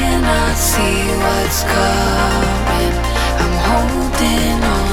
cannot see what's coming. I'm holding on.